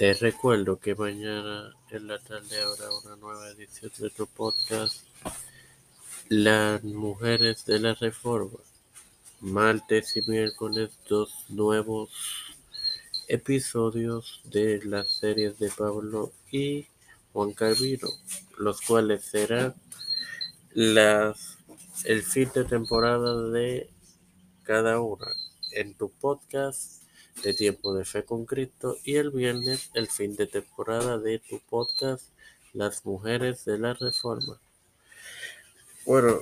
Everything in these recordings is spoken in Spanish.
Te recuerdo que mañana en la tarde habrá una nueva edición de tu podcast, Las Mujeres de la Reforma. Martes y miércoles, dos nuevos episodios de las series de Pablo y Juan Calvino, los cuales serán las, el fin de temporada de cada una en tu podcast de Tiempo de Fe con Cristo y el viernes el fin de temporada de tu podcast Las Mujeres de la Reforma. Bueno,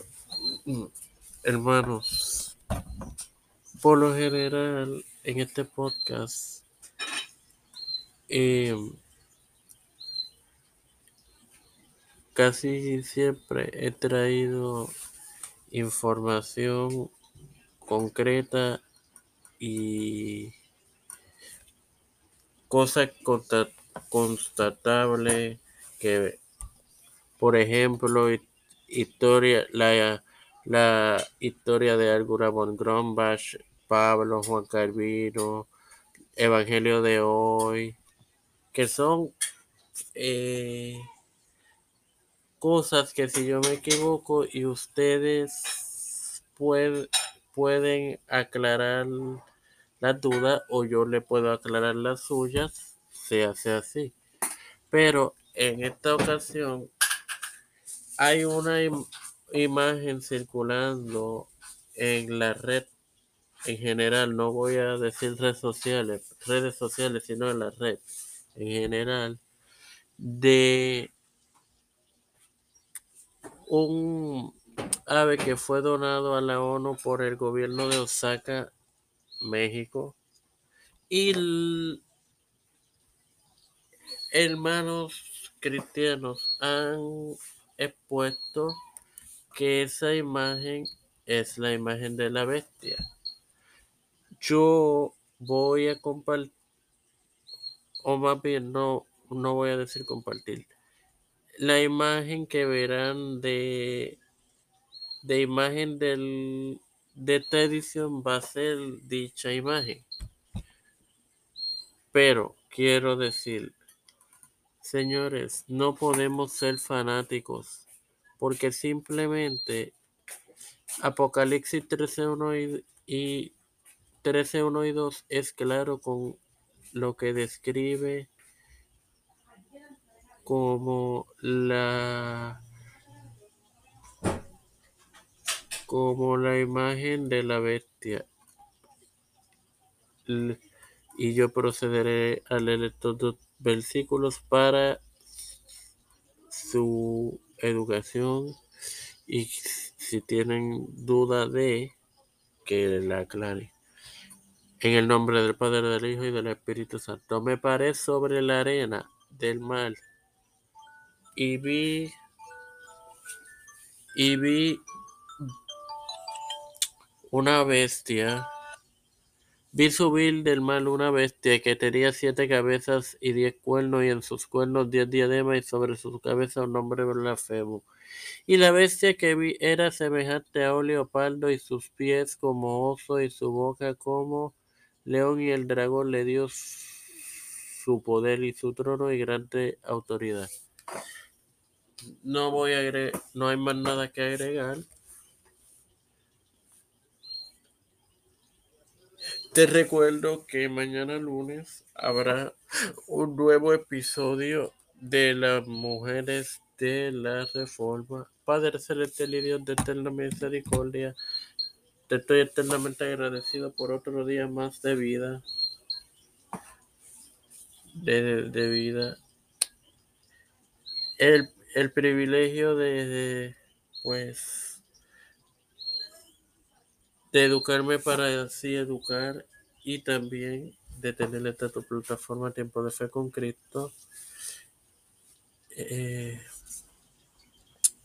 hermanos, por lo general en este podcast eh, casi siempre he traído información concreta y cosas constatables que, por ejemplo, historia, la, la historia de Algura von Grombach, Pablo, Juan Calvino, Evangelio de hoy, que son eh, cosas que si yo me equivoco y ustedes pueden aclarar la duda o yo le puedo aclarar las suyas, se hace así. Pero en esta ocasión hay una imagen circulando en la red en general, no voy a decir redes sociales, redes sociales, sino en la red en general, de un ave que fue donado a la ONU por el gobierno de Osaka México. Y hermanos cristianos han expuesto que esa imagen es la imagen de la bestia. Yo voy a compartir, o más bien no, no voy a decir compartir. La imagen que verán de, de imagen del de esta edición va a ser dicha imagen. Pero quiero decir, señores, no podemos ser fanáticos porque simplemente Apocalipsis 13.1 y, y 13.1 y 2 es claro con lo que describe como la como la imagen de la bestia. Y yo procederé a leer estos dos versículos para su educación y si tienen duda de que la aclare. En el nombre del Padre, del Hijo y del Espíritu Santo. Me paré sobre la arena del mar y vi y vi una bestia. Vi subir del mar una bestia que tenía siete cabezas y diez cuernos, y en sus cuernos diez diademas, y sobre sus cabezas un nombre blasfemo. Y la bestia que vi era semejante a un leopardo, y sus pies como oso, y su boca como león, y el dragón le dio su poder y su trono y grande autoridad. No voy a no hay más nada que agregar. Te recuerdo que mañana lunes habrá un nuevo episodio de las mujeres de la reforma. Padre celestial y Dios de eterna misericordia, te estoy eternamente agradecido por otro día más de vida. De, vida. El, el privilegio de, de pues de educarme para así educar y también de tener esta tu plataforma Tiempo de Fe con Cristo. Eh,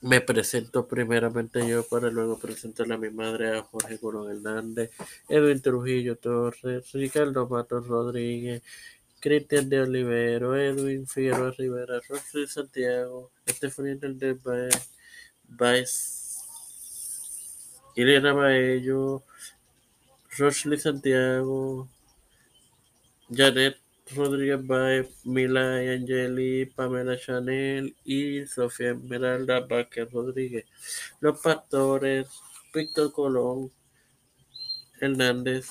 me presento primeramente yo para luego presentarle a mi madre, a Jorge Colón Hernández, Edwin Trujillo Torres, Ricardo Matos Rodríguez, Cristian de Olivero, Edwin Figueroa Rivera, Rosy Santiago, Estefanía del Baez Irene Baello, Rochley Santiago, Janet Rodríguez Baez, Mila Angeli, Pamela Chanel y Sofía Esmeralda Vázquez Rodríguez. Los Pastores, Víctor Colón Hernández,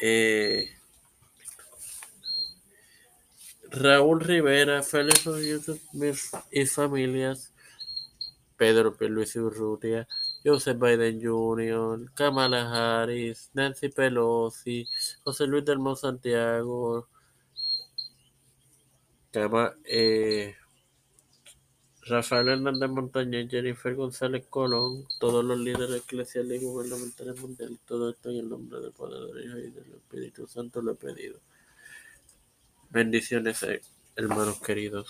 eh, Raúl Rivera, Félix Rodríguez y familias, Pedro Luis Urrutia, Joseph Biden Jr., Kamala Harris, Nancy Pelosi, José Luis del Santiago, eh, Rafael Hernández Montañez, Jennifer González Colón, todos los líderes eclesiales y gubernamentales mundiales, todo esto en el nombre del Padre, del y del Espíritu Santo lo he pedido. Bendiciones, hermanos queridos.